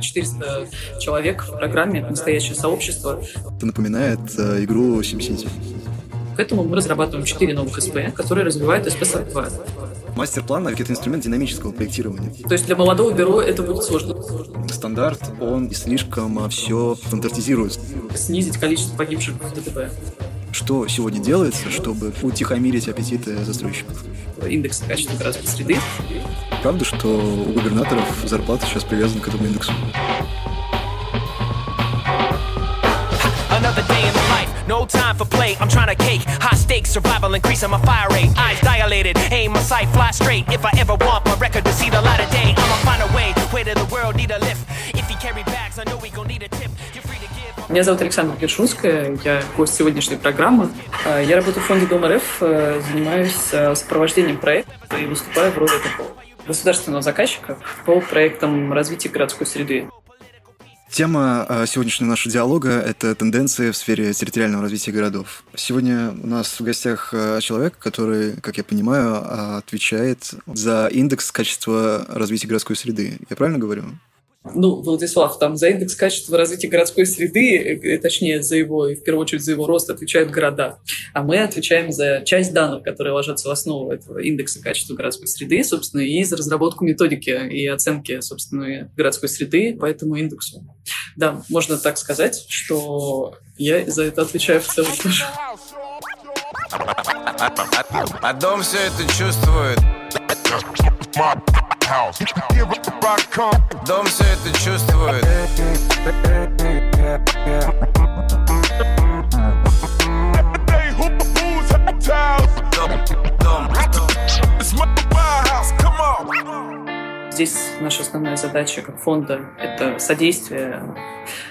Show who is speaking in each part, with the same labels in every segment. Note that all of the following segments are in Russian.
Speaker 1: уже 400 человек в программе, настоящее сообщество.
Speaker 2: Это напоминает э, игру SimCity.
Speaker 1: К этому мы разрабатываем 4 новых СП, которые развивают СП 42.
Speaker 2: Мастер-план – это инструмент динамического проектирования.
Speaker 1: То есть для молодого бюро это будет сложно.
Speaker 2: Стандарт, он слишком все стандартизирует.
Speaker 1: Снизить количество погибших в ДТП.
Speaker 2: Что сегодня делается, чтобы утихомирить аппетиты застройщиков?
Speaker 1: Индекс качества городской среды.
Speaker 2: Правда, что у губернаторов зарплата сейчас привязана к этому индексу?
Speaker 3: Another day in the life, no time for play. I'm trying to cake, high stakes, survival increasing my fire rate. Eyes dilated, aim my sight, fly straight. If I ever want my record to see the light of day, I'ma find a way. Way to the world need a lift. If he carry bags, I know we gon' need a tip. You're.
Speaker 1: Меня зовут Александра Гершунская, я гость сегодняшней программы. А, Я работаю в фонде Дом РФ, э, занимаюсь э, сопровождением проекта и выступаю в роли такого государственного заказчика по проектам развития городской среды.
Speaker 2: Тема э, сегодняшнего нашего диалога – это тенденции в сфере территориального развития городов. Сегодня у нас в гостях э, человек, который, как я понимаю, э, отвечает за индекс качества развития городской среды. Я правильно говорю?
Speaker 1: Ну, Владислав, там за индекс качества развития городской среды, э, точнее, за его, и в первую очередь за его рост отвечают города. А мы отвечаем за часть данных, которые ложатся в основу этого индекса качества городской среды, собственно, и за разработку методики и оценки, собственно, городской среды по этому индексу. Да, можно так сказать, что я за это отвечаю в целом тоже.
Speaker 4: А дом все это чувствует. Дом все это чувствует.
Speaker 1: Здесь наша основная задача как фонда – это содействие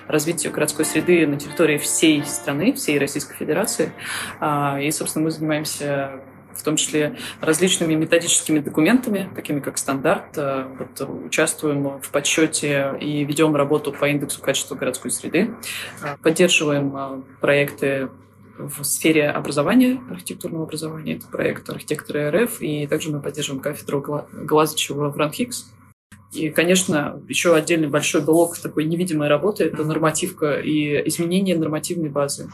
Speaker 1: развитию городской среды на территории всей страны, всей Российской Федерации. А, И, собственно, мы занимаемся в том числе различными методическими документами, такими как стандарт. А, Вот, участвуем в подсчете и ведем работу по индексу качества городской среды. А, Поддерживаем а, проекты в сфере образования, архитектурного образования. Это проект архитектора РФ, и также мы поддерживаем кафедру Гла- Глазычева в Ранхикс. И, конечно, еще отдельный большой блок такой невидимой работы – это нормативка и изменение нормативной базы.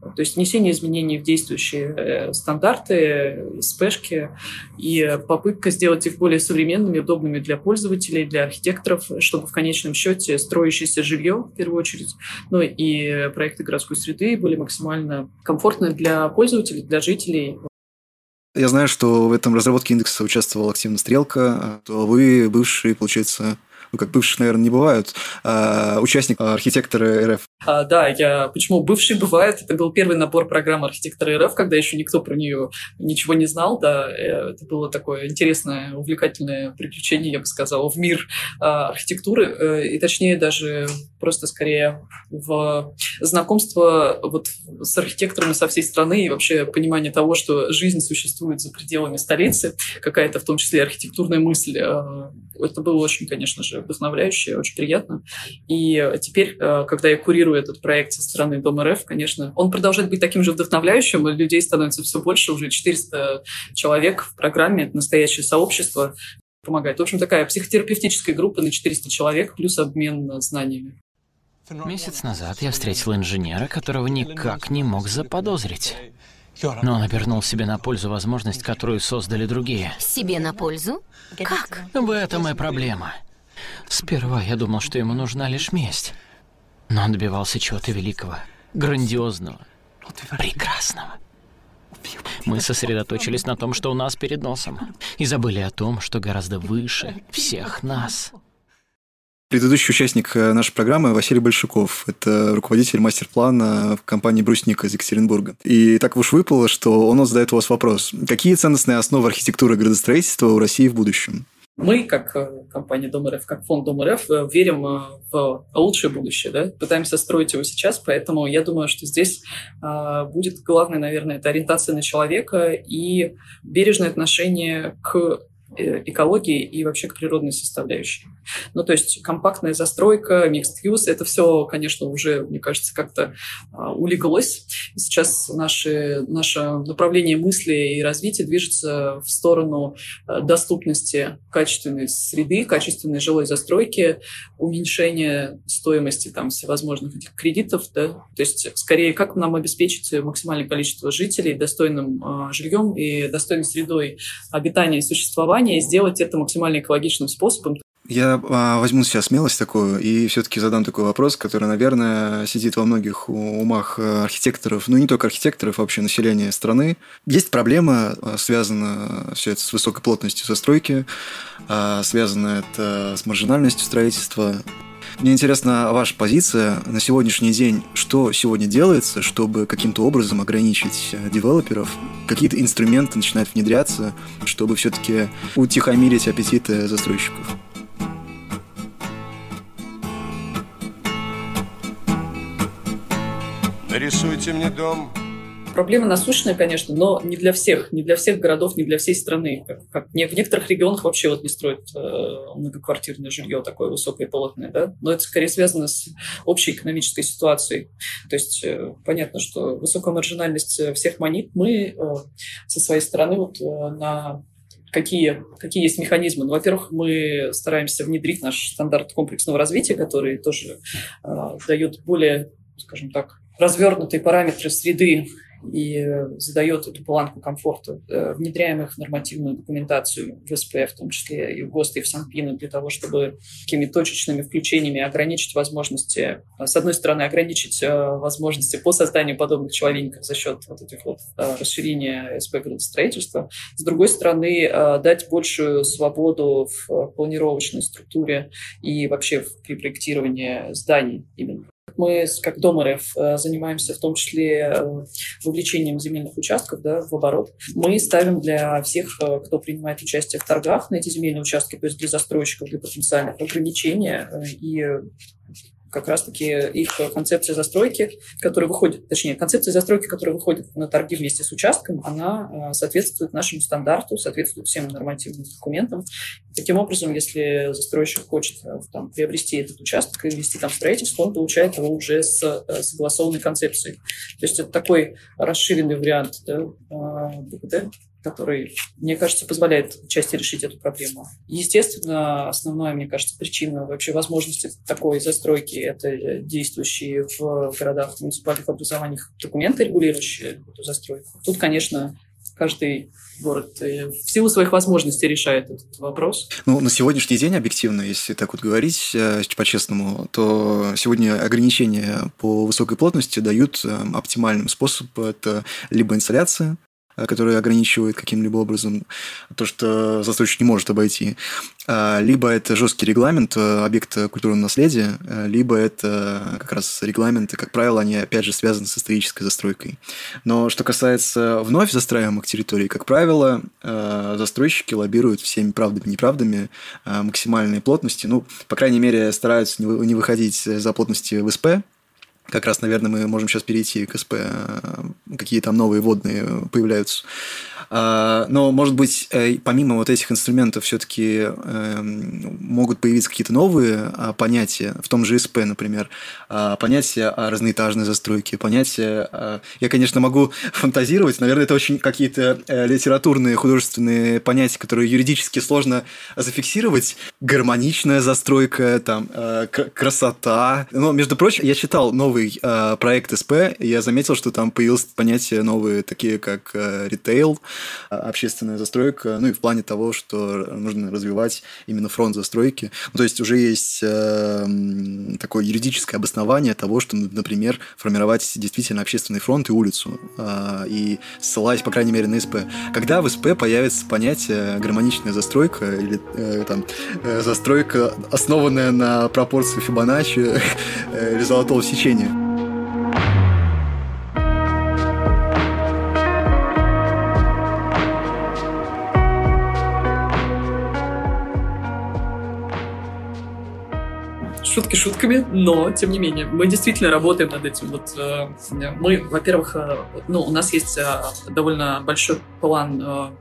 Speaker 1: То есть внесение изменений в действующие э, стандарты, СПшки, и попытка сделать их более современными, удобными для пользователей, для архитекторов, чтобы в конечном счете строящееся жилье, в первую очередь, ну и проекты городской среды были максимально комфортны для пользователей, для жителей,
Speaker 2: Я знаю, что в этом разработке индекса участвовала активно Стрелка, то вы бывший, получается, ну как бывших, наверное, не бывают, а участник архитектора РФ.
Speaker 1: А, да, я почему бывший бывает. Это был первый набор программы архитектора РФ, когда еще никто про нее ничего не знал. Да, э, это было такое интересное, увлекательное приключение, я бы сказала, в мир а, архитектуры. Э, И точнее даже просто скорее в знакомство вот с архитекторами со всей страны и вообще понимание того, что жизнь существует за пределами столицы, какая-то в том числе архитектурная мысль. э, Это было очень, конечно же, вдохновляюще, очень приятно. И теперь, э, когда я курирую этот проект со стороны Дома РФ, конечно, он продолжает быть таким же вдохновляющим, и людей становится все больше, уже 400 человек в программе, это настоящее сообщество, помогает. В общем, такая психотерапевтическая группа на 400 человек, плюс обмен знаниями.
Speaker 5: Месяц назад я встретил инженера, которого никак не мог заподозрить. Но он обернул себе на пользу возможность, которую создали другие.
Speaker 6: Себе на пользу? Как?
Speaker 5: В этом и проблема. Сперва я думал, что ему нужна лишь месть. Но он добивался чего-то великого, грандиозного, прекрасного. Мы сосредоточились на том, что у нас перед носом, и забыли о том, что гораздо выше всех нас.
Speaker 2: Предыдущий участник э, нашей программы Василий Большаков. Это руководитель мастер-плана в компании «Брусника» из Екатеринбурга. И так уж выпало, что он задает у вас вопрос. Какие ценностные основы архитектуры градостроительства у России в будущем?
Speaker 1: Мы, как э, компания Дом РФ, как фонд Дом РФ, э, верим э, в лучшее будущее, да? пытаемся строить его сейчас, поэтому я думаю, что здесь будет главное, наверное, это ориентация на человека и бережное отношение к экологии и вообще к природной составляющей. Ну, то есть компактная застройка, mixed use, это все, конечно, уже, мне кажется, как-то а, улеглось. Сейчас наши, наше направление мысли и развития движется в сторону э, доступности качественной среды, качественной жилой застройки, уменьшения стоимости там всевозможных этих кредитов, да, то есть скорее как нам обеспечить максимальное количество жителей достойным э, жильем и достойной средой обитания и существования, и сделать это максимально экологичным способом.
Speaker 2: Я а, возьму сейчас смелость такую и все-таки задам такой вопрос, который, наверное, сидит во многих умах архитекторов, ну не только архитекторов, а вообще населения страны. Есть проблема, а, связана все это с высокой плотностью застройки, а, связано это с маржинальностью строительства. Мне интересна ваша позиция на сегодняшний день. Что сегодня делается, чтобы каким-то образом ограничить э, девелоперов? Какие-то инструменты начинают внедряться, чтобы все-таки утихомирить аппетиты застройщиков?
Speaker 4: Нарисуйте мне дом
Speaker 1: Проблема насущная, конечно, но не для всех, не для всех городов, не для всей страны. Как, как не, в некоторых регионах вообще вот не строят э, многоквартирное жилье такое высокое и плотное, да? но это скорее связано с общей экономической ситуацией. То есть э, понятно, что высокая маржинальность э, всех манит. Мы э, со своей стороны вот э, на какие, какие есть механизмы. Ну, во-первых, мы стараемся внедрить наш стандарт комплексного развития, который тоже э, дает более, скажем так, развернутые параметры среды и задает эту планку комфорта. Э, внедряем их в нормативную документацию в СП, в том числе и в ГОСТ, и в СанПИНы, для того, чтобы такими точечными включениями ограничить возможности, э, с одной стороны, ограничить э, возможности по созданию подобных человеков за счет вот этих вот расширения СП градостроительства, с другой стороны, дать большую свободу в планировочной структуре и вообще при проектировании зданий именно. Мы, как Дом э, занимаемся в том числе э, вовлечением земельных участков да, в оборот. Мы ставим для всех, э, кто принимает участие в торгах на эти земельные участки, то есть для застройщиков, для потенциальных ограничения и как раз-таки их концепция застройки, которая выходит, точнее, концепция застройки, которая выходит на торги вместе с участком, она соответствует нашему стандарту, соответствует всем нормативным документам. Таким образом, если застройщик хочет там, приобрести этот участок и вести там строительство, он получает его уже с согласованной концепцией. То есть это такой расширенный вариант да, БКД, который, мне кажется, позволяет части решить эту проблему. Естественно, основная, мне кажется, причина вообще возможности такой застройки – это э, действующие в городах, муниципальных образованиях документы, регулирующие эту застройку. Тут, конечно, каждый город э, в силу своих возможностей решает этот вопрос.
Speaker 2: Ну, на сегодняшний день, объективно, если так вот говорить э, по-честному, то сегодня ограничения по высокой плотности дают оптимальным способ. Это либо инсталляция, Э, который ограничивает каким-либо образом то, что застройщик не может обойти. А, либо это жесткий регламент э, объекта культурного наследия, э, либо это как раз регламенты, как правило, они опять же связаны с исторической застройкой. Но что касается вновь застраиваемых территорий, как правило, застройщики лоббируют всеми правдами и неправдами максимальной плотности. Ну, по крайней мере, стараются не выходить за плотности в СП, как раз, наверное, мы можем сейчас перейти к СП, э, какие там новые водные появляются. А, но, может быть, э, помимо вот этих инструментов все-таки эм, могут появиться какие-то новые а, понятия, в том же СП, например, а, понятия о разноэтажной застройке, понятия... Я, конечно, могу фантазировать, наверное, это очень какие-то э, литературные, художественные понятия, которые юридически сложно зафиксировать. Гармоничная застройка, там, э, красота. Но, между прочим, я читал новый проект СП, и я заметил, что там появилось понятие новые, такие как ритейл, общественная застройка, ну и в плане того, что нужно развивать именно фронт застройки. Ну, то есть уже есть э, такое юридическое обоснование того, что, например, формировать действительно общественный фронт и улицу. Э, и ссылаясь, по крайней мере, на СП. Когда в СП появится понятие гармоничная застройка или э, там э, застройка, основанная на пропорции Фибоначчи э, или золотого сечения?
Speaker 1: Шутки шутками, но, тем не менее, мы действительно работаем над этим. Вот, э, мы, во-первых, э, ну, у нас есть э, довольно большой план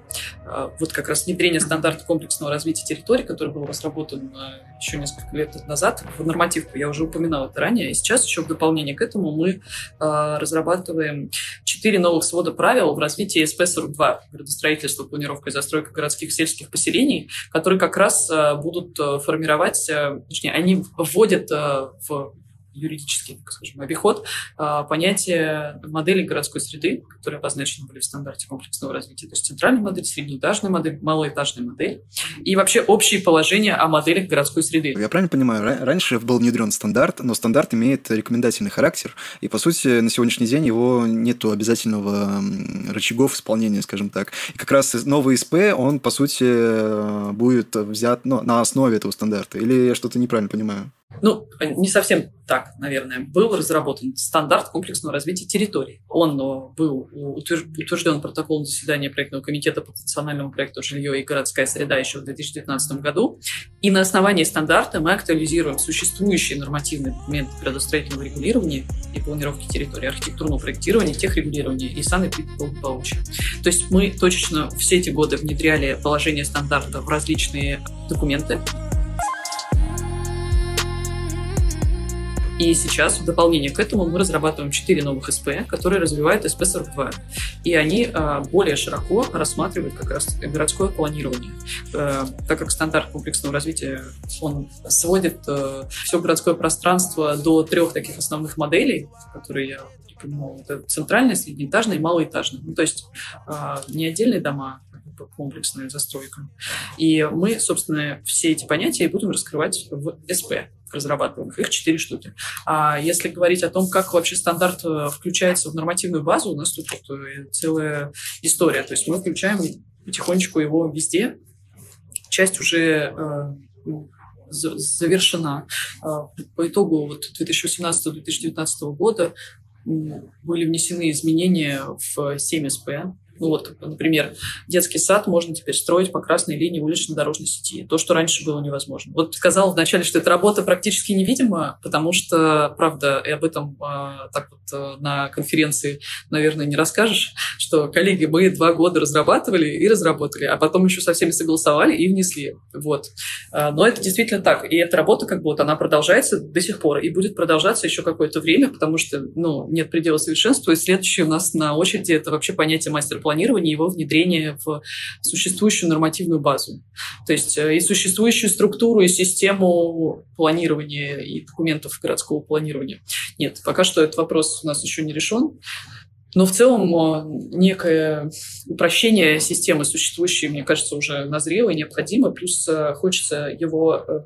Speaker 1: вот как раз внедрения стандарта комплексного развития территории, который был разработан еще несколько лет назад в нормативку, я уже упоминала это ранее, и сейчас еще в дополнение к этому мы разрабатываем четыре новых свода правил в развитии СП-42, градостроительство, планировка и застройка городских сельских поселений, которые как раз будут формировать, точнее, они вводят в юридический, скажем, обиход а, понятие модели городской среды, которые обозначены были в стандарте комплексного развития, то есть центральная модель, среднеэтажная модель, малоэтажная модель, и вообще общие положения о моделях городской среды.
Speaker 2: Я правильно понимаю, раньше был внедрен стандарт, но стандарт имеет рекомендательный характер, и, по сути, на сегодняшний день его нету обязательного рычагов исполнения, скажем так. И как раз новый СП, он, по сути, будет взят ну, на основе этого стандарта. Или я что-то неправильно понимаю?
Speaker 1: Ну, не совсем так, наверное. Был разработан стандарт комплексного развития территории. Он э, был утвержден протоколом заседания проектного комитета по национальному проекту «Жилье и городская среда» еще в 2019 году. И на основании стандарта мы актуализируем существующие нормативные документы градостроительного регулирования и планировки территории, архитектурного проектирования, техрегулирования и санэпидблагополучия. То есть мы точечно все эти годы внедряли положение стандарта в различные документы, И сейчас, в дополнение к этому, мы разрабатываем 4 новых СП, которые развивают СП-42. И они э, более широко рассматривают как раз городское планирование. Э, так как стандарт комплексного развития, он сводит э, все городское пространство до трех таких основных моделей, которые я упомянула. Это центральная, среднеэтажная и малоэтажная. Ну, то есть э, не отдельные дома, а комплексная застройка. И мы, собственно, все эти понятия будем раскрывать в СП разрабатываемых. Их четыре штуки. А если говорить о том, как вообще стандарт э, включается в нормативную базу, у нас тут вот э, целая история. То есть мы включаем потихонечку его везде. Часть уже э, завершена. А, по итогу вот 2018-2019 года были внесены изменения в 7 СП, ну вот, например, детский сад можно теперь строить по красной линии улично-дорожной сети. То, что раньше было невозможно. Вот сказал вначале, что эта работа практически невидима, потому что, правда, и об этом э, так вот э, на конференции, наверное, не расскажешь, что, коллеги, мы два года разрабатывали и разработали, а потом еще со всеми согласовали и внесли. Вот. Э, но это действительно так. И эта работа, как бы, вот, она продолжается до сих пор и будет продолжаться еще какое-то время, потому что, ну, нет предела совершенства. И следующее у нас на очереди это вообще понятие мастер планирования, его внедрение в существующую нормативную базу. То есть э, и существующую структуру, и систему планирования и документов городского планирования. Нет, пока что этот вопрос у нас еще не решен. Но в целом э, некое упрощение системы существующей, мне кажется, уже назрело и необходимо. Плюс э, хочется его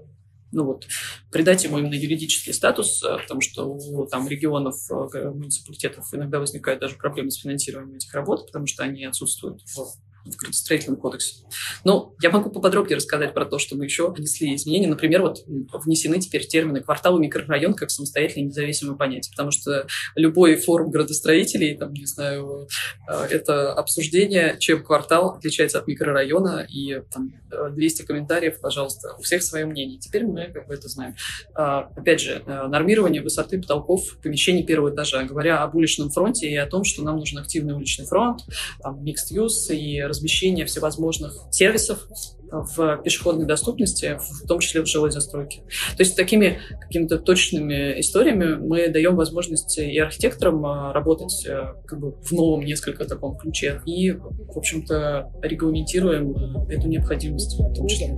Speaker 1: ну вот, придать ему именно юридический статус, э, потому что у там, регионов, э, муниципалитетов иногда возникают даже проблемы с финансированием этих работ, потому что они отсутствуют в в градостроительном кодексе. Но я могу поподробнее рассказать про то, что мы еще внесли изменения. Например, вот внесены теперь термины квартал и микрорайон как самостоятельное независимое понятие, потому что любой форум градостроителей, там, не знаю, э, это обсуждение, чем квартал отличается от микрорайона, и там 200 комментариев, пожалуйста, у всех свое мнение. Теперь мы как бы это знаем. А, опять же, э, нормирование высоты потолков помещений первого этажа, говоря об уличном фронте и о том, что нам нужен активный уличный фронт, там, mixed use и размещение всевозможных сервисов в пешеходной доступности, в том числе в жилой застройке. То есть такими какими-то точными историями мы даем возможность и архитекторам а, работать э, как бы в новом несколько таком ключе и, в общем-то, регламентируем эту необходимость в том числе.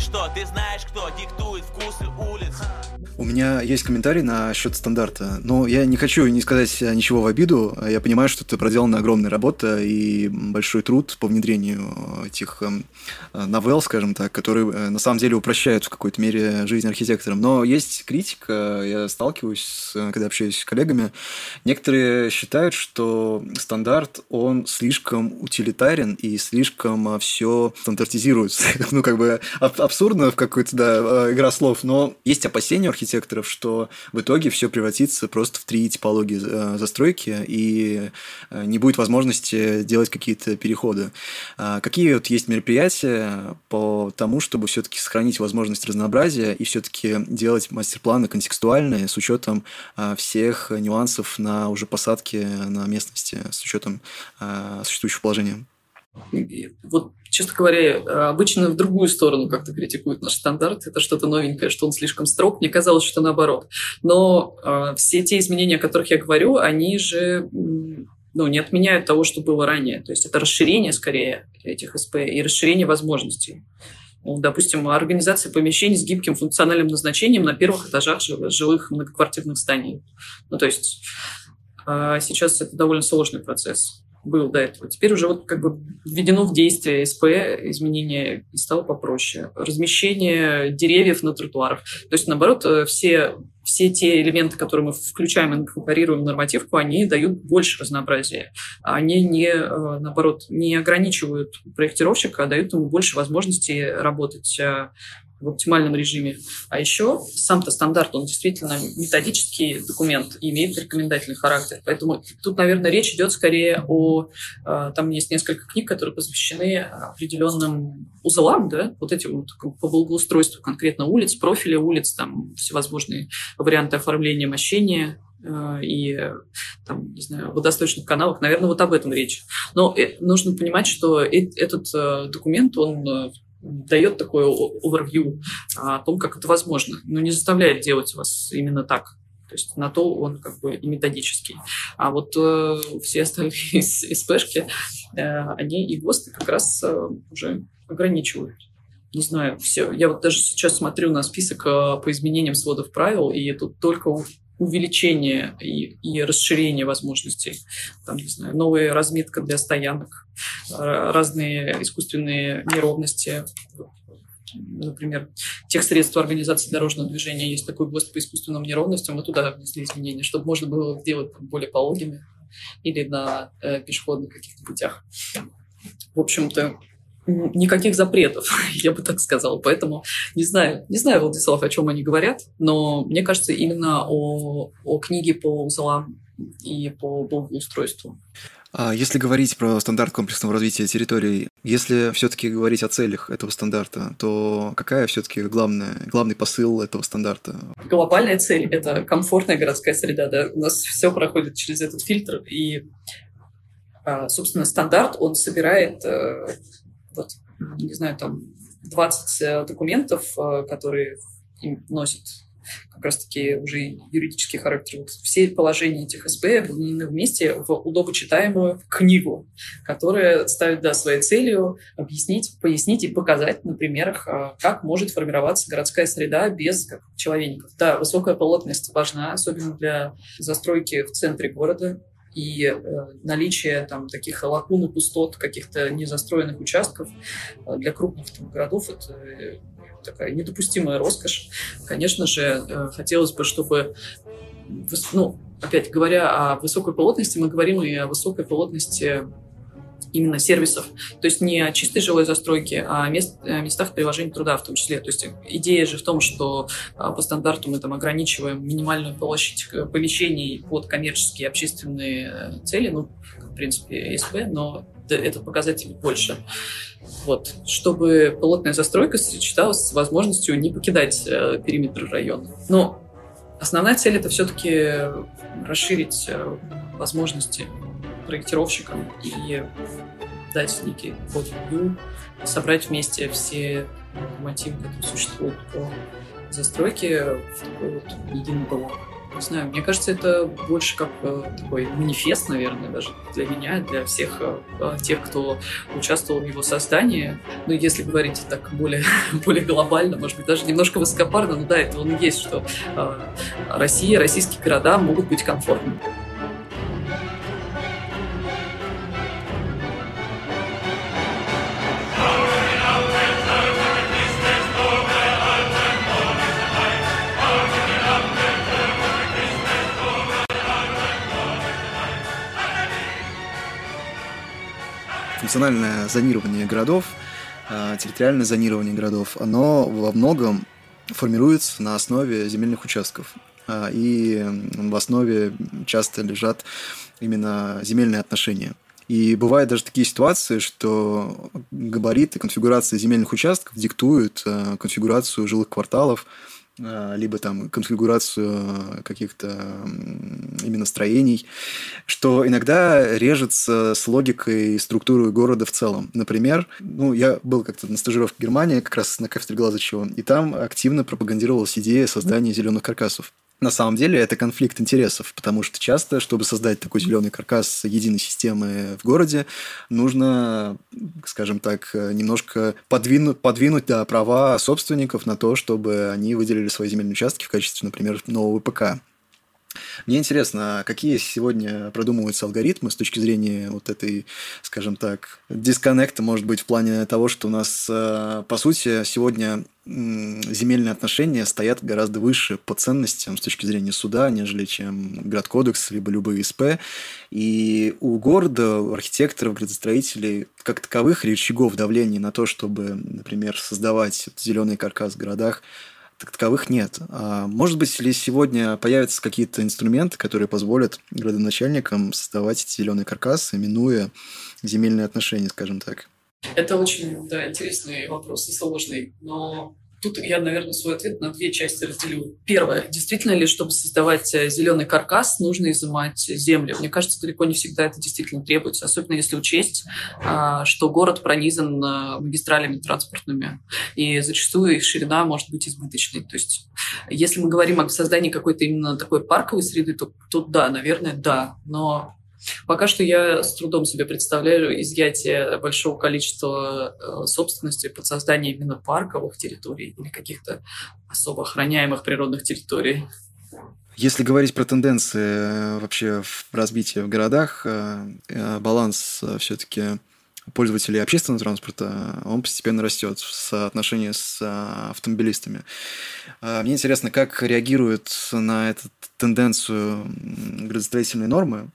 Speaker 1: Знаешь что, ты знаешь, кто диктует вкусы
Speaker 2: улиц. У меня есть комментарий на счет стандарта, но я не хочу не сказать ничего в обиду. Я понимаю, что это проделана огромная работа и большой труд по внедрению этих эм, новелл, скажем так, которые э, на самом деле упрощают в какой-то мере жизнь архитекторам. Но есть критика, я сталкиваюсь, когда общаюсь с коллегами. Некоторые считают, что стандарт, он слишком утилитарен и слишком все стандартизируется. ну, как бы абсурдно в какой-то, да, э, игра слов, но есть опасения у архитекторов, что в итоге все превратится просто в три типологии э, застройки, и э, не будет возможности делать какие-то переходы. А какие вот есть мероприятия по тому, чтобы все-таки сохранить возможность разнообразия и все-таки делать мастер-планы контекстуальные с учетом всех нюансов на уже посадке на местности, с учетом существующего положения?
Speaker 1: Вот, честно говоря, обычно в другую сторону как-то критикуют наш стандарт. Это что-то новенькое, что он слишком строг. Мне казалось, что наоборот. Но э, все те изменения, о которых я говорю, они же ну, не отменяют того, что было ранее. То есть это расширение, скорее, этих СП и расширение возможностей. Ну, допустим, организация помещений с гибким функциональным назначением на первых этажах жилых многоквартирных зданий. Ну, то есть э, сейчас это довольно сложный процесс был до этого. Теперь уже вот как бы введено в действие СП, изменение и стало попроще. Размещение деревьев на тротуарах. То есть, наоборот, э, все, все те элементы, которые мы включаем и инкорпорируем в нормативку, они дают больше разнообразия. Они не, э, наоборот, не ограничивают проектировщика, а дают ему больше возможностей работать э, в оптимальном режиме. А еще сам-то стандарт, он действительно методический документ, имеет рекомендательный характер. Поэтому тут, наверное, речь идет скорее о... А, там есть несколько книг, которые посвящены определенным узлам, да, вот этим вот по благоустройству конкретно улиц, профиля улиц, там всевозможные варианты оформления мощения, а, и там, не знаю, водосточных каналах, наверное, вот об этом речь. Но э, нужно понимать, что этот э, документ, он э, дает такое overview о том, как это возможно, но не заставляет делать вас именно так. То есть на то он как бы и методический. А вот э, все остальные СПшки, э, они и ГОСТы как раз э, уже ограничивают. Не знаю, все. Я вот даже сейчас смотрю на список э, по изменениям сводов правил, и тут только увеличение и, и расширение возможностей. Там, не знаю, новая разметка для стоянок, разные искусственные неровности. Например, тех средств организации дорожного движения есть такой ГОСТ по искусственным неровностям, мы туда внесли изменения, чтобы можно было сделать более пологими или на э, пешеходных каких-то путях. В общем-то, никаких запретов, я бы так сказала. Поэтому не знаю, не знаю, Владислав, о чем они говорят, но мне кажется, именно о, о книге по узлам и по благоустройству.
Speaker 2: А если говорить про стандарт комплексного развития территорий, если все-таки говорить о целях этого стандарта, то какая все-таки главная, главный посыл этого стандарта?
Speaker 1: Глобальная цель – это комфортная городская среда. Да? У нас все проходит через этот фильтр, и, а, собственно, стандарт, он собирает вот, не знаю, там 20 э, документов, э, которые им носят как раз-таки уже юридический характер. Вот все положения этих СБ объединены вместе в удобочитаемую книгу, которая ставит да, своей целью объяснить, пояснить и показать на примерах, э, как может формироваться городская среда без как, человеков. Да, высокая плотность важна, особенно для застройки в центре города, и э, наличие там таких лакун и пустот, каких-то незастроенных участков э, для крупных там, городов это э, такая недопустимая роскошь. Конечно же, э, хотелось бы, чтобы ну, опять говоря о высокой плотности, мы говорим и о высокой плотности именно сервисов. То есть не о чистой жилой застройке, а мест, о местах приложения труда в том числе. То есть идея же в том, что а, по стандарту мы там ограничиваем минимальную площадь помещений под коммерческие общественные э, цели, ну, в принципе, СП, но этот показатель больше. Вот, чтобы плотная застройка сочеталась с возможностью не покидать э, периметр района. Но основная цель это все-таки расширить э, возможности проектировщикам и дать некий код собрать вместе все мотивы, которые существуют по застройке в такой вот единый блок. Не знаю, мне кажется, это больше как э, такой манифест, наверное, даже для меня, для всех э тех, кто участвовал в его создании. Ну, если говорить так более, более глобально, может быть, даже немножко высокопарно, но да, это он и есть, что э, Россия, российские города могут быть комфортными.
Speaker 2: Функциональное зонирование городов, а, территориальное зонирование городов, оно во многом формируется на основе земельных участков. А, и в основе часто лежат именно земельные отношения. И бывают даже такие ситуации, что габариты, конфигурации земельных участков диктуют э, конфигурацию жилых кварталов, э, либо там конфигурацию каких-то именно строений, что иногда режется с логикой и структурой города в целом. Например, ну, я был как-то на стажировке в Германии, как раз на кафедре Глазычева, и там активно пропагандировалась идея создания зеленых каркасов. На самом деле это конфликт интересов, потому что часто, чтобы создать такой зеленый каркас единой системы в городе, нужно, скажем так, немножко подвинуть, подвинуть да, права собственников на то, чтобы они выделили свои земельные участки в качестве, например, нового ПК. Мне интересно, какие сегодня продумываются алгоритмы с точки зрения вот этой, скажем так, дисконнекта, может быть, в плане того, что у нас, э, по сути, сегодня земельные отношения стоят гораздо выше по ценностям с точки зрения суда, нежели чем градкодекс, либо любые СП. И у города, у архитекторов, градостроителей, как таковых рычагов давления на то, чтобы, например, создавать зеленый каркас в городах, таковых нет. А может быть, ли сегодня появятся какие-то инструменты, которые позволят градоначальникам создавать эти зеленые каркасы, минуя земельные отношения, скажем так?
Speaker 1: Это очень да, интересный вопрос и сложный, но Тут я, наверное, свой ответ на две части разделю. Первое. Действительно ли, чтобы создавать э, зеленый каркас, нужно изымать землю? Мне кажется, далеко не всегда это действительно требуется, особенно если учесть, а, что город пронизан э, магистралями транспортными, и зачастую их ширина может быть избыточной. То есть, если мы говорим о создании какой-то именно такой парковой среды, то тут да, наверное, да. Но Пока что я с трудом себе представляю изъятие большого количества э, собственности под создание именно парковых территорий или каких-то особо охраняемых природных территорий.
Speaker 2: Если говорить про тенденции э, вообще в развитии в городах, э, баланс все-таки пользователей общественного транспорта, он постепенно растет в соотношении с автомобилистами. Мне интересно, как реагируют на эту тенденцию градостроительные нормы,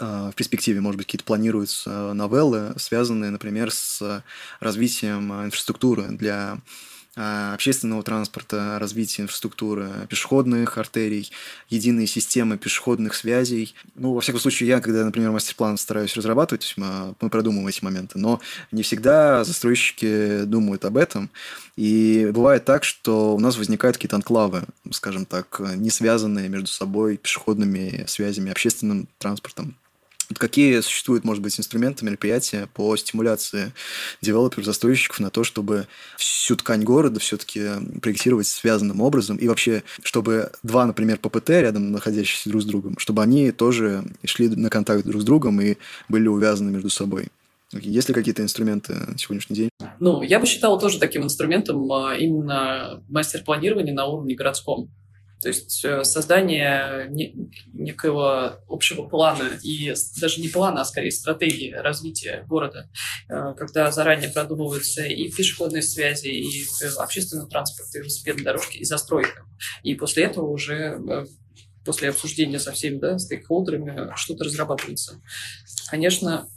Speaker 2: в перспективе, может быть, какие-то планируются новеллы, связанные, например, с развитием инфраструктуры для э, общественного транспорта, развития инфраструктуры, пешеходных артерий, единые системы пешеходных связей. Ну, во всяком случае, я, когда, например, мастер-план стараюсь разрабатывать, мы продумываем эти моменты, но не всегда застройщики думают об этом. И бывает так, что у нас возникают какие-то анклавы, скажем так, не связанные между собой пешеходными связями, общественным транспортом. Вот какие существуют, может быть, инструменты, мероприятия по стимуляции девелоперов, застройщиков на то, чтобы всю ткань города все-таки проектировать связанным образом, и вообще, чтобы два, например, ППТ рядом находящиеся друг с другом, чтобы они тоже шли на контакт друг с другом и были увязаны между собой. Есть ли какие-то инструменты на сегодняшний день?
Speaker 1: Ну, я бы считал тоже таким инструментом а, именно мастер-планирования на уровне городском. То есть э, создание некого общего плана и даже не плана, а скорее стратегии развития города, э, когда заранее продумываются и пешеходные связи, и э, общественный транспорт, и велосипедные дорожки, и застройка. И после этого уже после обсуждения со всеми да, стейкхолдерами что-то разрабатывается. Конечно,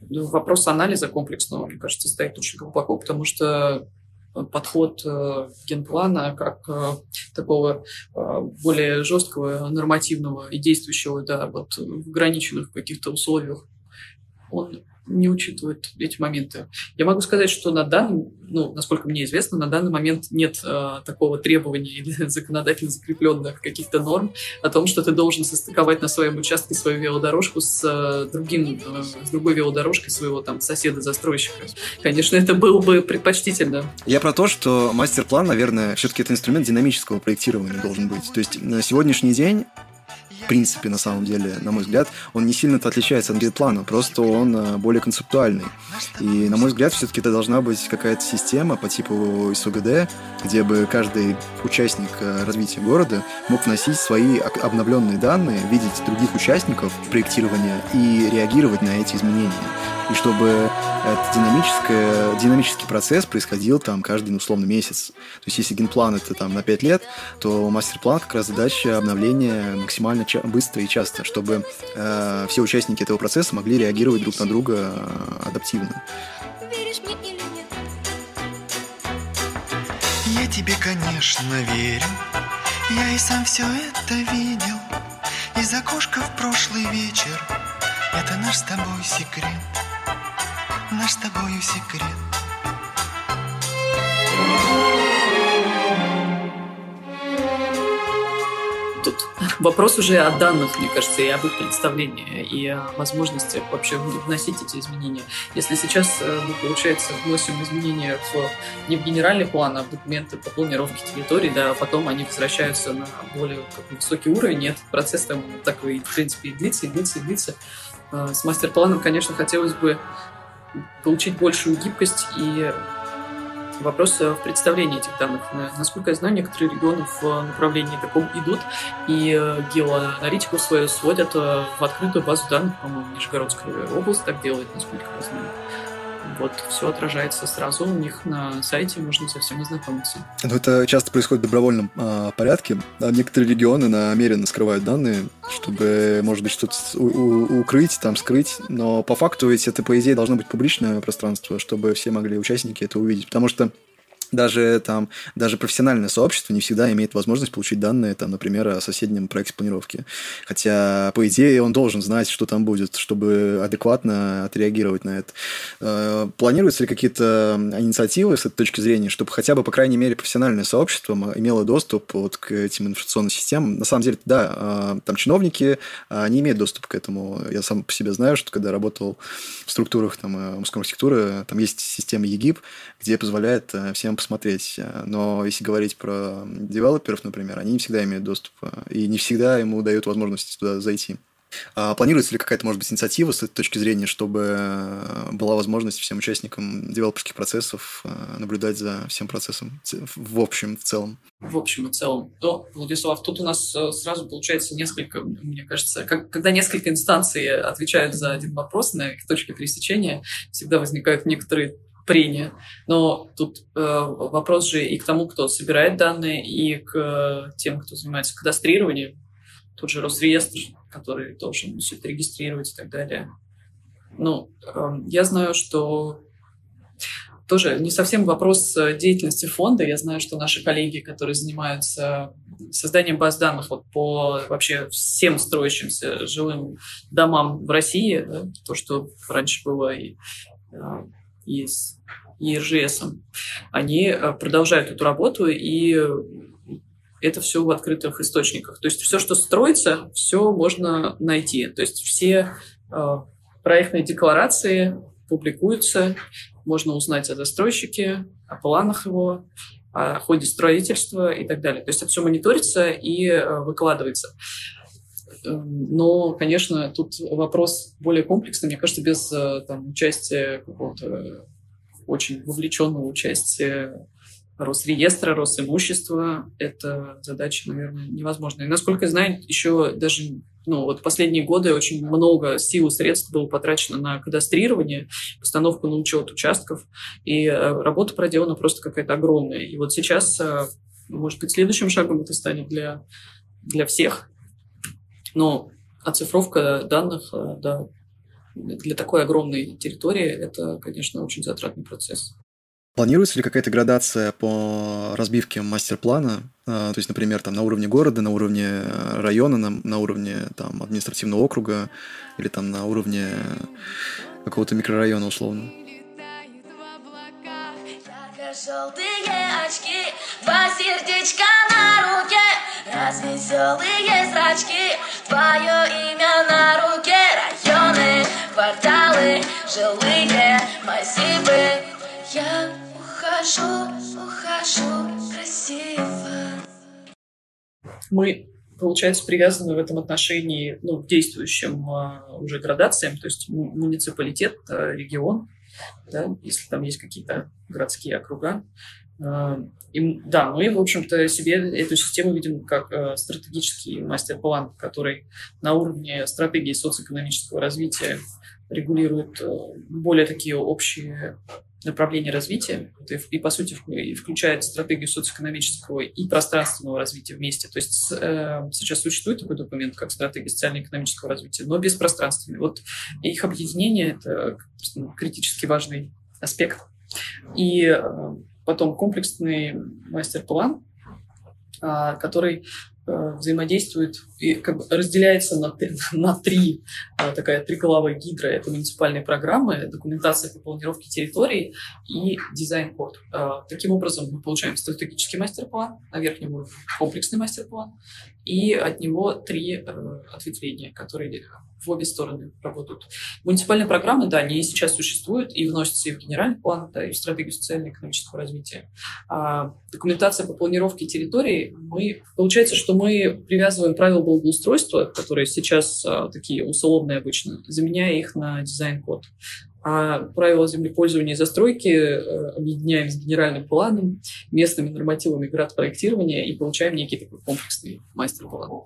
Speaker 1: ну, вопрос анализа комплексного, мне кажется, стоит очень глубоко, потому что подход э, генплана как э, такого э, более жесткого, нормативного и действующего да, вот, в ограниченных каких-то условиях, он не учитывает эти моменты. Я могу сказать, что на данный, ну, насколько мне известно, на данный момент нет э, такого требования или законодательно закрепленных каких-то норм о том, что ты должен состыковать на своем участке свою велодорожку с э, другим, э, с другой велодорожкой своего там соседа-застройщика. Конечно, это было бы предпочтительно.
Speaker 2: Я про то, что мастер-план, наверное, все-таки это инструмент динамического проектирования должен быть. То есть на сегодняшний день в принципе, на самом деле, на мой взгляд, он не сильно отличается от гид-плана, просто он э, более концептуальный. И, на мой взгляд, все-таки это должна быть какая-то система по типу СУГД, где бы каждый участник э, развития города мог вносить свои обновленные данные, видеть других участников проектирования и реагировать на эти изменения и чтобы этот динамическое, динамический процесс происходил там каждый, ну, условно, месяц. То есть, если генплан это там на 5 лет, то мастер-план как раз задача обновления максимально быстро и часто, чтобы э, все участники этого процесса могли реагировать друг на друга э, адаптивно.
Speaker 7: тебе, конечно, верю. Я и сам все это видел. Из окошка в прошлый вечер. Это наш с тобой секрет Наш с тобою секрет
Speaker 1: Тут вопрос уже о данных, мне кажется, и об их представлении, и о возможности вообще вносить эти изменения. Если сейчас, э, ну, получается, вносим изменения в, не в генеральный план, а в документы по планировке территории, да, а потом они возвращаются на более как высокий уровень, нет, процесс там такой, в принципе, и длится, и длится, и длится. Э, с мастер-планом, конечно, хотелось бы получить большую гибкость и Вопрос в представлении этих данных. Насколько я знаю, некоторые регионы в направлении таком идут, и э, геоаналитику свою сводят э, в открытую базу данных, по-моему, Нижегородская область так делает, насколько я знаю. Вот, все отражается сразу у них на сайте, можно совсем ознакомиться.
Speaker 2: Но это часто происходит в добровольном э, порядке. А некоторые регионы намеренно скрывают данные, чтобы, может быть, что-то укрыть, там, скрыть. Но по факту ведь это, по идее, должно быть публичное пространство, чтобы все могли участники это увидеть. Потому что даже там, даже профессиональное сообщество не всегда имеет возможность получить данные, там, например, о соседнем проекте планировки. Хотя, по идее, он должен знать, что там будет, чтобы адекватно отреагировать на это. Э, планируются ли какие-то инициативы с этой точки зрения, чтобы хотя бы, по крайней мере, профессиональное сообщество имело доступ вот к этим информационным системам? На самом деле, да, э, там чиновники не имеют доступа к этому. Я сам по себе знаю, что когда работал в структурах там, э, мужской архитектуры, там есть система ЕГИП, где позволяет всем посмотреть. Но если говорить про девелоперов, например, они не всегда имеют доступ и не всегда ему дают возможность туда зайти. А планируется ли какая-то, может быть, инициатива с этой точки зрения, чтобы э, была возможность всем участникам девелоперских процессов э, наблюдать за всем процессом в общем, в целом?
Speaker 1: В общем и целом. То, Владислав, тут у нас э, сразу получается несколько, мне кажется, как, когда несколько инстанций отвечают за один вопрос на их точке пересечения, всегда возникают некоторые прения. Но тут э, вопрос же и к тому, кто собирает данные, и к э, тем, кто занимается кадастрированием. Тут же Росреестр, который должен все это регистрировать и так далее. Ну, э, я знаю, что тоже не совсем вопрос э, деятельности фонда. Я знаю, что наши коллеги, которые занимаются созданием баз данных вот по вообще всем строящимся жилым домам в России, да, то, что раньше было и э, и с ЕРЖС, они э, продолжают эту работу, и это все в открытых источниках. То есть все, что строится, все можно найти. То есть все э, проектные декларации публикуются, можно узнать о застройщике, о планах его, о ходе строительства и так далее. То есть это все мониторится и э, выкладывается. Эм, но, конечно, тут вопрос более комплексный. Мне кажется, без э, там, участия какого-то очень вовлеченного участия Росреестра, Росимущества, эта задача, наверное, невозможна. И, насколько я знаю, еще даже ну, вот последние годы очень много сил и средств было потрачено на кадастрирование, постановку на учет участков, и э, работа проделана просто какая-то огромная. И вот сейчас, э, может быть, следующим шагом это станет для, для всех но оцифровка данных э, да, для такой огромной территории – это, конечно, очень затратный процесс.
Speaker 2: Планируется ли какая-то градация по разбивке мастер-плана? Э, то есть, например, там, на уровне города, на уровне района, на, на уровне там, административного округа или там, на уровне какого-то микрорайона условно? Желтые очки, два сердечка на руке, развеселые зрачки, Твое имя на руке, районы, кварталы, жилые массивы. Я ухожу, ухожу красиво.
Speaker 1: Мы получается, привязаны в этом отношении ну, к действующим э, уже градациям, то есть муниципалитет, э, регион, да, если там есть какие-то городские округа, и, да, мы, в общем-то, себе эту систему видим как э, стратегический мастер-план, который на уровне стратегии социоэкономического развития регулирует э, более такие общие направления развития и, и по сути, включает стратегию социоэкономического и пространственного развития вместе. То есть э, сейчас существует такой документ, как стратегия социально-экономического развития, но без пространственной. Вот их объединение – это критически важный аспект. И э, потом комплексный мастер-план, а, который Э, взаимодействует и как бы разделяется на, на три, э, такая триголовая гидра. Это муниципальные программы, документация по планировке территорий и дизайн-код. Э, таким образом мы получаем стратегический мастер-план, на верхнем уровне комплексный мастер-план, и от него три ответвления, которые в обе стороны работают. Муниципальные программы, да, они сейчас существуют и вносятся и в генеральный план, да, и в стратегию социально-экономического развития. А документация по планировке территории, мы, получается, что мы привязываем правила благоустройства, которые сейчас а, такие условные обычно, заменяя их на дизайн-код. А правила землепользования и застройки э, объединяем с генеральным планом, местными нормативами градпроектирования и получаем некий такой комплексный мастер-план.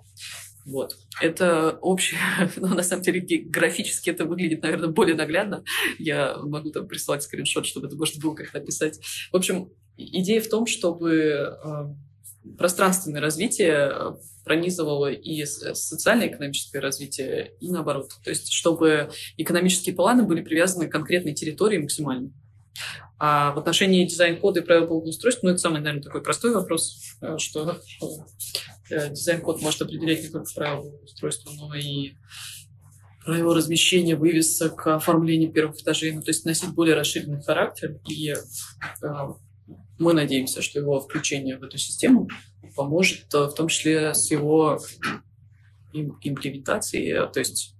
Speaker 1: Вот. Это общее, но на самом деле графически это выглядит, наверное, более наглядно. Я могу там прислать скриншот, чтобы это можно было как-то описать. В общем, идея в том, чтобы э, пространственное развитие э, пронизывало и социально-экономическое развитие, и наоборот. То есть, чтобы экономические планы были привязаны к конкретной территории максимально. А в отношении дизайн-кода и правил благоустройства, ну, это самый, наверное, такой простой вопрос, э, что Э, дизайн-код может определять не только правила устройства, но и правила размещения вывесок, оформления первых этажей, ну, то есть носить более расширенный характер. И мы надеемся, что его включение в эту систему поможет, э, в том числе с его имплементацией. То есть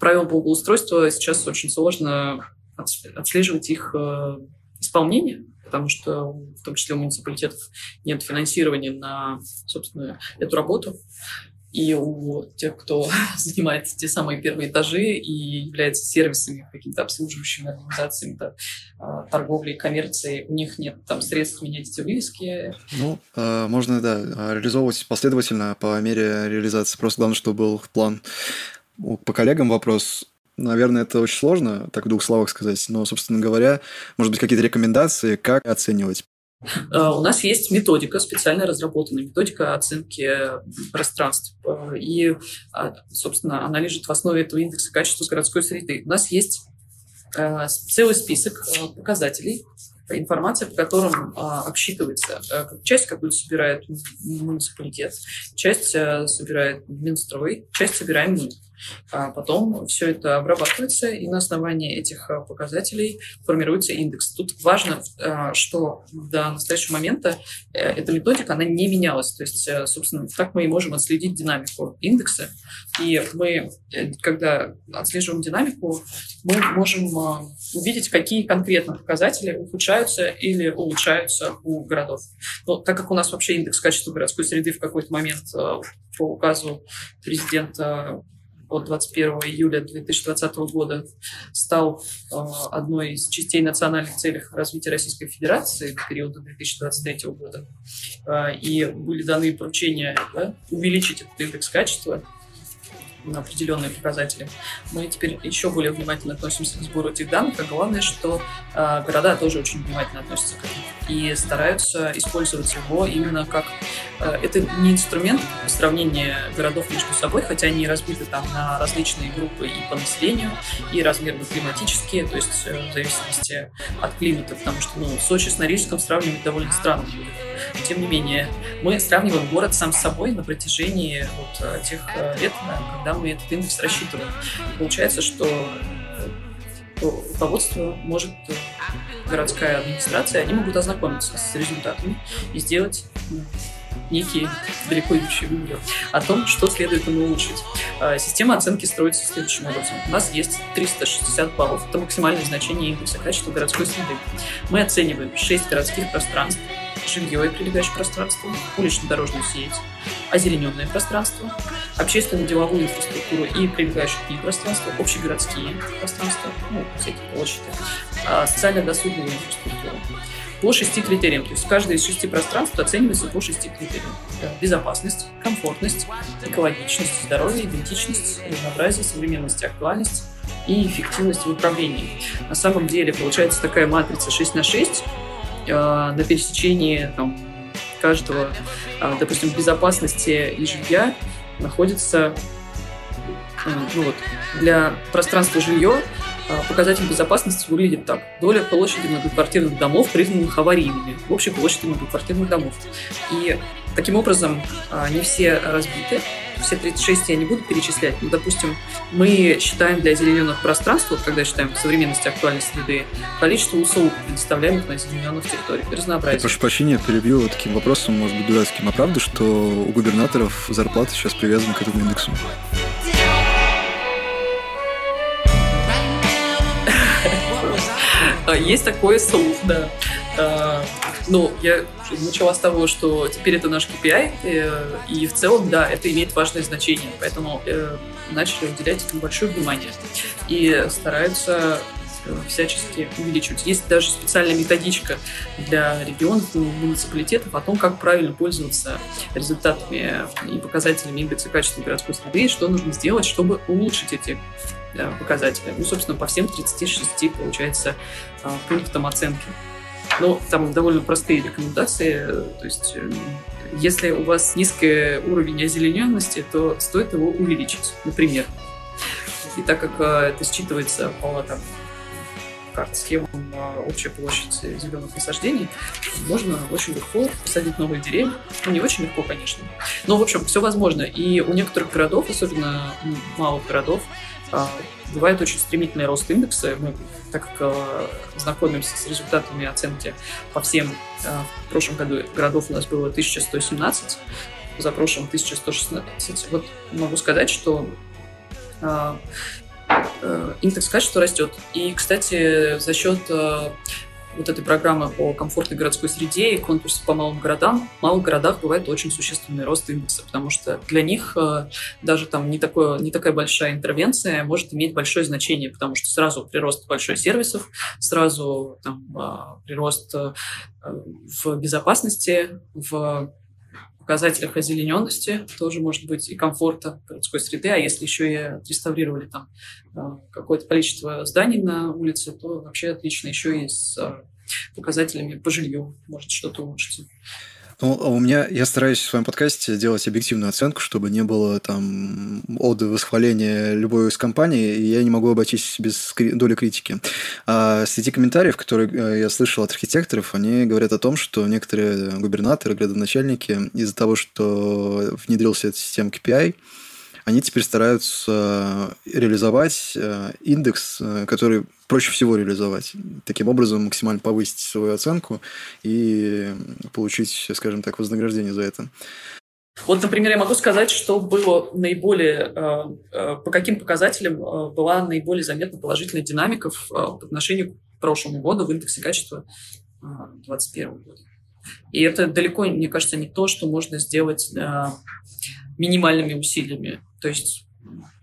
Speaker 1: правила благоустройства сейчас очень сложно отслеживать их э, исполнение, потому что в том числе у муниципалитетов нет финансирования на, собственно, эту работу. И у тех, кто занимает те самые первые этажи и является сервисами, какими-то обслуживающими организациями, да, а, торговли, коммерции, у них нет там средств менять эти вывески.
Speaker 2: Ну, э, можно, да, реализовывать последовательно по мере реализации. Просто главное, чтобы был план. По коллегам вопрос. Наверное, это очень сложно, так в двух словах сказать, но, собственно говоря, может быть, какие-то рекомендации, как оценивать
Speaker 1: у нас есть методика, специально разработанная методика оценки пространств. Э, и, а, собственно, она лежит в основе этого индекса качества городской среды. У нас есть э, целый список показателей, информация, по которым а, обсчитывается. Часть какую-то собирает муниципалитет, часть собирает Минстрой, часть собираем мы. А потом все это обрабатывается, и на основании этих а, показателей формируется индекс. Тут важно, а, что до настоящего момента э, эта методика, она не менялась. То есть, э, собственно, так мы и можем отследить динамику индекса. И мы, э, когда отслеживаем динамику, мы можем увидеть, какие конкретно показатели ухудшаются или улучшаются у городов. Но так как у нас вообще индекс качества городской среды в какой-то момент по указу президента от 21 июля 2020 года стал э, одной из частей национальных целей развития Российской Федерации в период до 2023 года. Э, и были даны поручения да, увеличить этот индекс качества на определенные показатели. Мы теперь еще более внимательно относимся к сбору этих данных, а главное, что э, города тоже очень внимательно относятся к этому и стараются использовать его именно как... Э, это не инструмент сравнения городов между собой, хотя они разбиты там на различные группы и по населению, и размерно климатические, то есть э, в зависимости от климата, потому что ну, Сочи с Норильском сравнивать довольно странно. Тем не менее, мы сравниваем город сам с собой на протяжении вот э, тех лет, когда мы этот индекс рассчитываем. получается, что руководство может городская администрация, они могут ознакомиться с результатами и сделать некие далеко идущие выводы о том, что следует им улучшить. А, система оценки строится следующим образом. У нас есть 360 баллов. Это максимальное значение индекса качества городской среды. Мы оцениваем 6 городских пространств, жилье и прилегающее пространство, улично-дорожную сеть, озелененное пространство, общественно-деловую инфраструктуру и прилегающие к ней пространства, общегородские пространства, ну, всякие площади, а, социально-досуговую инфраструктуру. По шести критериям. То есть каждое из шести пространств оценивается по шести критериям. Безопасность, комфортность, экологичность, здоровье, идентичность, разнообразие, современность, актуальность и эффективность в управлении. На самом деле получается такая матрица 6 на 6 э, на пересечении там, каждого, э, допустим, безопасности и жилья находится э, ну вот, для пространства жилье показатель безопасности выглядит так. Доля площади многоквартирных домов, признанных аварийными, в общей площади многоквартирных домов. И таким образом а, не все разбиты, все 36 я не буду перечислять, но, допустим, мы считаем для озелененных пространств, вот когда считаем современности актуальной среды, количество УСУ, предоставляемых на озелененных территориях, разнообразие.
Speaker 2: Я прошу прощения, перебью таким вопросом, может быть, дурацким. А правда, что у губернаторов зарплата сейчас привязана к этому индексу?
Speaker 1: Есть такой слух, да. А, ну, я начала с того, что теперь это наш KPI, э, и в целом, да, это имеет важное значение, поэтому э, начали уделять этому большое внимание. И стараются э, всячески увеличивать. Есть даже специальная методичка для регионов и муниципалитетов о том, как правильно пользоваться результатами и показателями индекса качества городской среды, и что нужно сделать, чтобы улучшить эти показатели. Ну, собственно, по всем 36, получается, пунктам оценки. Ну, там довольно простые рекомендации. То есть, э, если у вас низкий уровень озелененности, то стоит его увеличить, например. И так как э, это считывается по там, карт схемам общая площадь зеленых насаждений, можно очень легко посадить новые деревья. Ну, не очень легко, конечно. Но, в общем, все возможно. И у некоторых городов, особенно малых городов, а, бывает очень стремительный рост индекса. Мы, так как э, знакомимся с результатами оценки по всем, э, в прошлом году городов у нас было 1117, за прошлым 1116. Вот могу сказать, что э, индекс качества растет. И, кстати, за счет вот этой программы по комфортной городской среде и конкурса по малым городам, в малых городах бывает очень существенный рост индекса, потому что для них э, даже там не, такое, не такая большая интервенция может иметь большое значение, потому что сразу прирост большой сервисов, сразу там, а, прирост э, в безопасности, в показателях озелененности тоже может быть и комфорта городской среды, а если еще и отреставрировали там э, какое-то количество зданий на улице, то вообще отлично еще и с э, показателями по жилью может что-то улучшиться.
Speaker 2: Ну, а у меня, я стараюсь в своем подкасте делать объективную оценку, чтобы не было там оды восхваления любой из компаний, и я не могу обойтись без доли критики. А среди комментариев, которые э, я слышал от архитекторов, они говорят о том, что некоторые губернаторы, градоначальники из-за того, что внедрился эта система KPI, они теперь стараются реализовать э, индекс, э, который проще всего реализовать. Таким образом, максимально повысить свою оценку и получить, скажем так, вознаграждение за это.
Speaker 1: Вот, например, я могу сказать, что было наиболее, э, по каким показателям была наиболее заметна положительная динамика по отношению к прошлому году в индексе качества 2021 года. И это далеко, мне кажется, не то, что можно сделать минимальными усилиями. То есть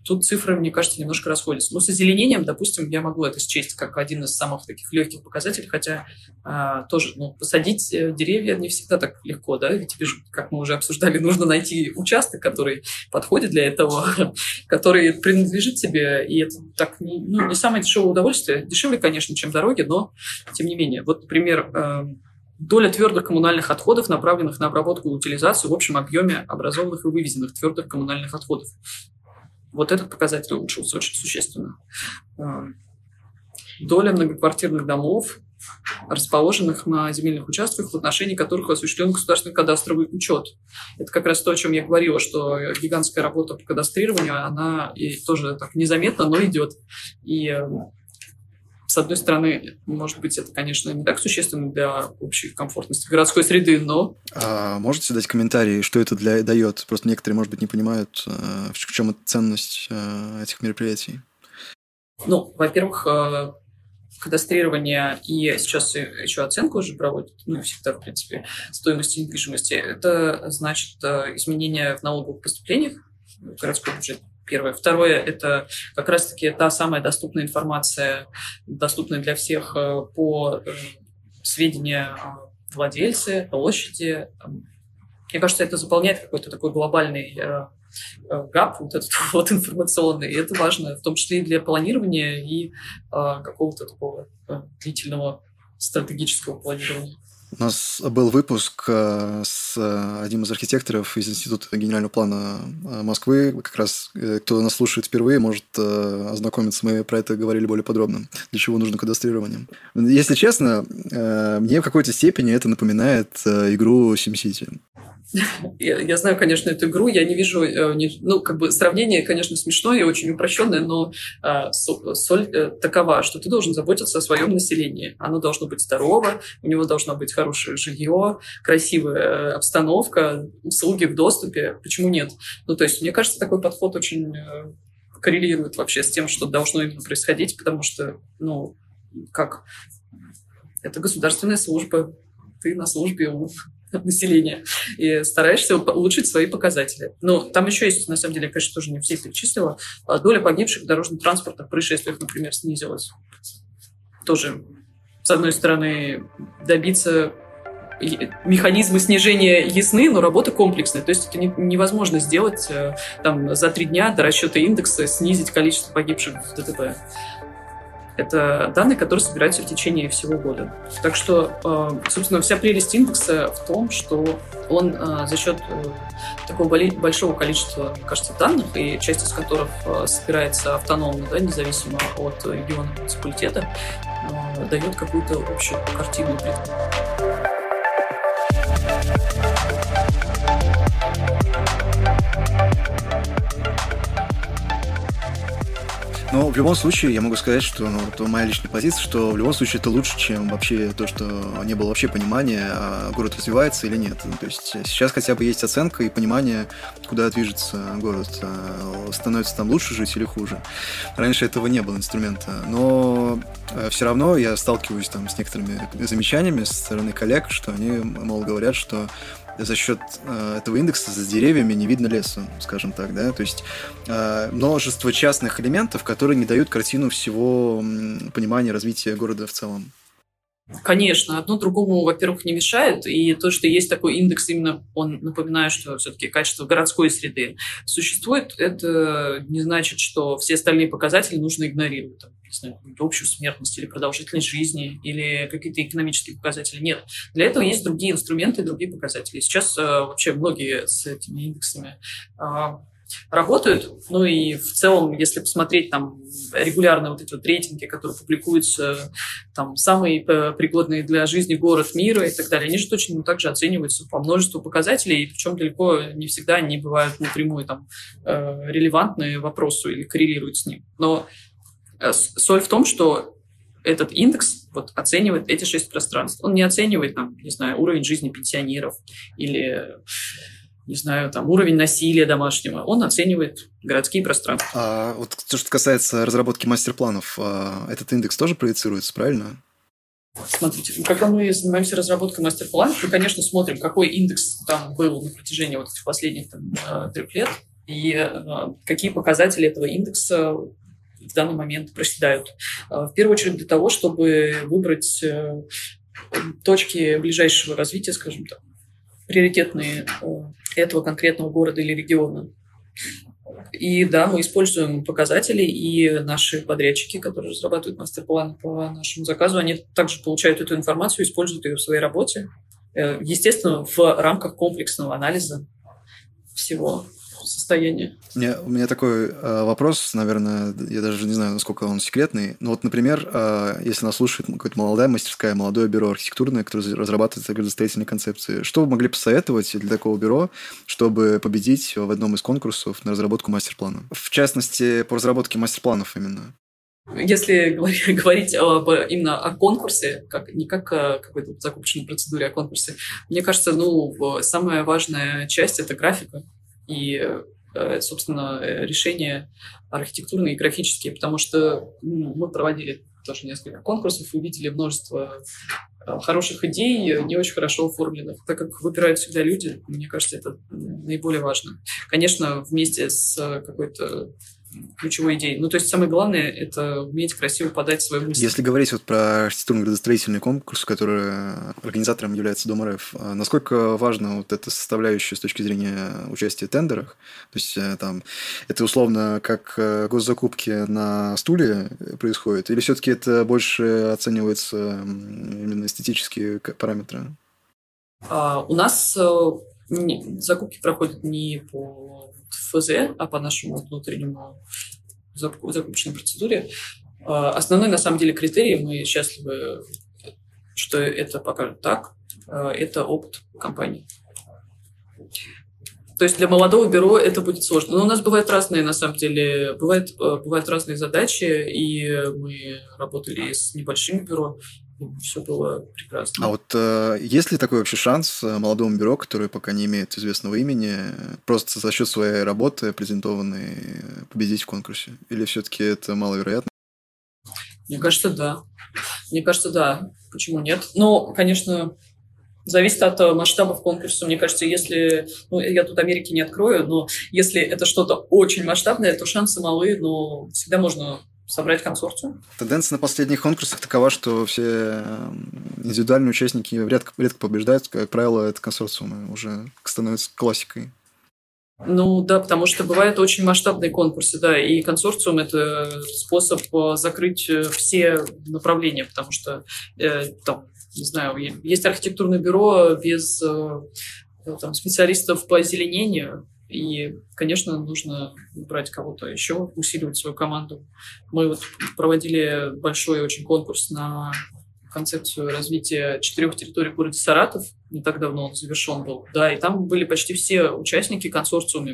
Speaker 1: тут цифры, мне кажется, немножко расходятся. Но с озеленением, допустим, я могу это счесть как один из самых таких легких показателей, хотя а, тоже ну, посадить э, деревья не всегда так легко, да, ведь как мы уже обсуждали, нужно найти участок, который подходит для этого, который принадлежит тебе, и это так ну, не самое дешевое удовольствие. Дешевле, конечно, чем дороги, но тем не менее. Вот, например, эм, Доля твердых коммунальных отходов, направленных на обработку и утилизацию в общем объеме образованных и вывезенных твердых коммунальных отходов. Вот этот показатель улучшился очень существенно. А, доля многоквартирных домов, расположенных на земельных участках, в отношении которых осуществлен государственный кадастровый учет. Это как раз то, о чем я говорила, что гигантская работа по кадастрированию, она и тоже так незаметно, но идет. И с одной стороны, может быть, это, конечно, не так существенно для общей комфортности городской среды, но...
Speaker 2: А можете дать комментарии, что это для, дает? Просто некоторые, может быть, не понимают, э, в чем ценность э, этих мероприятий.
Speaker 1: Ну, во-первых, э, кадастрирование и сейчас еще оценку уже проводят, ну, всегда, в принципе, стоимости недвижимости. Это значит изменения в налоговых поступлениях в городской бюджет первое. Второе – это как раз-таки та самая доступная информация, доступная для всех э, по э, сведения владельцы, площади. Мне кажется, это заполняет какой-то такой глобальный э, гап вот этот вот информационный. И это важно, в том числе и для планирования и какого-то такого длительного стратегического планирования.
Speaker 2: У нас был выпуск э, с одним из архитекторов из Института генерального плана э, Москвы. Как раз, э, кто нас слушает впервые, может ознакомиться. Мы про это говорили более подробно. Для чего нужно кадастрирование. Если честно, мне в какой-то степени это напоминает игру SimCity.
Speaker 1: Я, я знаю, конечно, эту игру, я не вижу, э, ну, как бы сравнение, конечно, смешное и очень упрощенное, но э, соль э, такова, что ты должен заботиться о своем населении. Оно должно быть здорово, у него должно быть хорошее жилье, красивая обстановка, услуги в доступе. Почему нет? Ну, то есть, мне кажется, такой подход очень э, коррелирует вообще с тем, что должно именно происходить, потому что, ну, как, это государственная служба, ты на службе у населения и стараешься улучшить свои показатели. Но там еще есть, на самом деле, я, конечно, тоже не все перечислила, а доля погибших в дорожно-транспортных происшествиях, например, снизилась. Тоже, с одной стороны, добиться механизмы снижения ясны, но работа комплексная. То есть это невозможно сделать э, там, за три дня до расчета индекса, снизить количество погибших в ДТП. Это данные, которые собираются в течение всего года. Так что, э, собственно, вся прелесть индекса в том, что он э, за счет такого большого количества, кажется, данных, и часть из которых собирается автономно, да, независимо от региона муниципалитета, дает какую-то общую картину.
Speaker 2: Но в любом случае я могу сказать, что ну, это моя личная позиция, что в любом случае это лучше, чем вообще то, что не было вообще понимания, а город развивается или нет. То есть сейчас хотя бы есть оценка и понимание, куда движется город. А становится там лучше жить или хуже. Раньше этого не было инструмента. Но э, все равно я сталкиваюсь там с некоторыми замечаниями со стороны коллег, что они, мол, говорят, что за счет э, этого индекса за деревьями не видно леса, скажем так, да, то есть э, множество частных элементов, которые не дают картину всего понимания развития города в целом.
Speaker 1: Конечно, одно другому, во-первых, не мешает, и то, что есть такой индекс, именно он напоминает, что все-таки качество городской среды существует, это не значит, что все остальные показатели нужно игнорировать не знаю, общую смертность или продолжительность жизни или какие-то экономические показатели. Нет. Для этого есть другие инструменты, другие показатели. Сейчас э, вообще многие с этими индексами э, работают. Ну и в целом, если посмотреть там регулярно вот эти вот рейтинги, которые публикуются, там самый э, пригодный для жизни город мира и так далее, они же точно также оцениваются по множеству показателей, причем далеко не всегда они бывают напрямую там э, релевантны вопросу или коррелируют с ним. Но соль в том, что этот индекс вот, оценивает эти шесть пространств. Он не оценивает, там, не знаю, уровень жизни пенсионеров или, не знаю, там, уровень насилия домашнего. Он оценивает городские пространства.
Speaker 2: А вот то, что касается разработки мастер-планов, а, этот индекс тоже проецируется, правильно?
Speaker 1: Смотрите, когда мы занимаемся разработкой мастер-планов, мы, конечно, смотрим, какой индекс там был на протяжении вот этих последних там, э, трех лет, и э, какие показатели этого индекса в данный момент проседают. А, в первую очередь для того, чтобы выбрать э, точки ближайшего развития, скажем так, приоритетные э, этого конкретного города или региона. И да, мы используем показатели, и наши подрядчики, которые разрабатывают мастер-план по нашему заказу, они также получают эту информацию, используют ее в своей работе. Э, естественно, в рамках комплексного анализа всего состояние.
Speaker 2: У меня, у меня такой э, вопрос, наверное, я даже не знаю, насколько он секретный. Но вот, например, э, если нас слушает какая-то молодая мастерская, молодое бюро архитектурное, которое разрабатывает градостроительные концепции, что вы могли посоветовать для такого бюро, чтобы победить в одном из конкурсов на разработку мастер-плана? В частности, по разработке мастер-планов именно.
Speaker 1: Если говорить об, именно о конкурсе, как, не как о какой-то закупочной процедуре, а о конкурсе, мне кажется, ну, самая важная часть – это графика и, э, собственно, решения архитектурные и графические, потому что ну, мы проводили тоже несколько конкурсов, увидели множество э, хороших идей, не очень хорошо оформленных. Так как выбирают всегда люди, мне кажется, это наиболее важно. Конечно, вместе с какой-то ключевой идеей. Ну, то есть самое главное – это уметь красиво подать свою мысль.
Speaker 2: Если говорить вот про архитектурно-градостроительный конкурс, который организатором является Дом РФ, а насколько важна вот эта составляющая с точки зрения участия в тендерах? То есть э, там это условно как э, госзакупки на стуле происходит, или все-таки это больше оценивается именно эстетические параметры?
Speaker 1: А, у нас э, закупки проходят не по ФЗ, а по нашему внутреннему закупочной процедуре. А, основной, на самом деле, критерий, мы счастливы, что это пока так, а, это опыт компании. То есть для молодого бюро это будет сложно. Но у нас бывают разные, на самом деле, бывают, э, бывают разные задачи, и мы работали с небольшими бюро, все было прекрасно.
Speaker 2: А вот э, есть ли такой вообще шанс э, молодому бюро, которое пока не имеет известного имени, просто за счет своей работы презентованной победить в конкурсе? Или все-таки это маловероятно?
Speaker 1: Мне кажется, да. Мне кажется, да. Почему нет? Но, конечно, зависит от э, масштабов конкурса. Мне кажется, если... Ну, я тут Америки не открою, но если это что-то очень масштабное, то шансы малы, но всегда можно собрать консорциум.
Speaker 2: Тенденция на последних конкурсах такова, что все эм, индивидуальные участники редко, редко побеждают. Как правило, это консорциумы уже становятся классикой.
Speaker 1: Ну да, потому что бывают очень масштабные конкурсы, да, и консорциум – это способ э, закрыть э, все направления, потому что э, там, не знаю, есть архитектурное бюро без э, там, специалистов по озеленению, и, конечно, нужно брать кого-то еще, усиливать свою команду. Мы вот проводили большой очень конкурс на концепцию развития четырех территорий города Саратов. Не так давно он завершен был. Да, и там были почти все участники консорциума,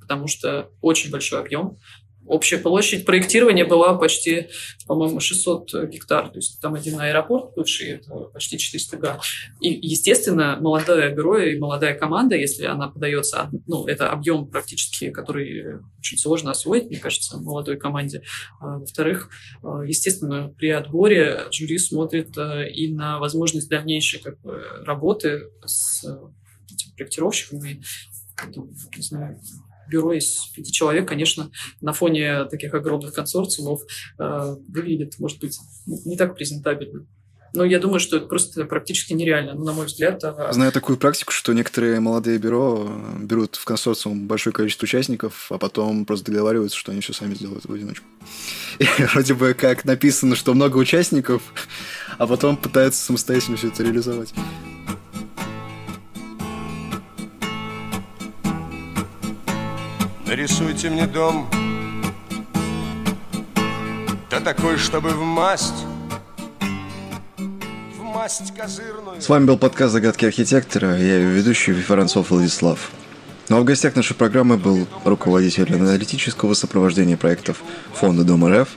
Speaker 1: потому что очень большой объем. Общая площадь проектирования была почти, по-моему, 600 гектар. То есть там один аэропорт бывший, это почти 400 га. И, естественно, молодое бюро и молодая команда, если она подается, ну, это объем практически, который очень сложно освоить, мне кажется, молодой команде. А, во-вторых, а, естественно, при отборе жюри смотрит а, и на возможность дальнейшей как бы, работы с этим проектировщиком и не знаю, бюро из пяти человек, конечно, на фоне таких огромных консорциумов э, выглядит, может быть, не так презентабельно. Но я думаю, что это просто практически нереально, ну, на мой взгляд. А...
Speaker 2: Знаю такую практику, что некоторые молодые бюро э, берут в консорциум большое количество участников, а потом просто договариваются, что они все сами сделают в одиночку. И вроде бы как написано, что много участников, а потом пытаются самостоятельно все это реализовать.
Speaker 4: Нарисуйте мне дом Да такой, чтобы в масть В масть козырную
Speaker 2: С вами был подкаст «Загадки архитектора». Я его ведущий Воронцов Владислав. Ну а в гостях нашей программы был руководитель аналитического сопровождения проектов Фонда Дом РФ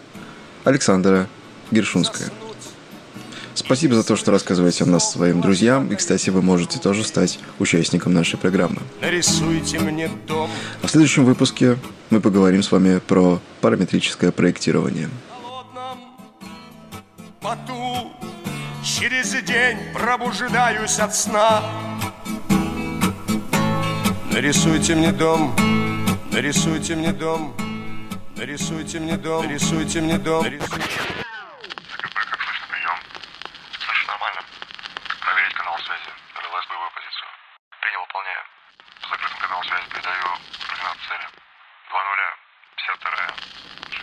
Speaker 2: Александра Гершунская. Спасибо за то, что рассказываете о нас своим друзьям. И, кстати, вы можете тоже стать участником нашей программы.
Speaker 4: Нарисуйте мне дом.
Speaker 2: А в следующем выпуске мы поговорим с вами про параметрическое проектирование.
Speaker 4: Поту через день пробуждаюсь от сна. Нарисуйте мне дом, нарисуйте мне дом, нарисуйте мне дом, нарисуйте мне дом. Нарисуйте...
Speaker 8: Связи передаю координаты цели. Два нуля, 52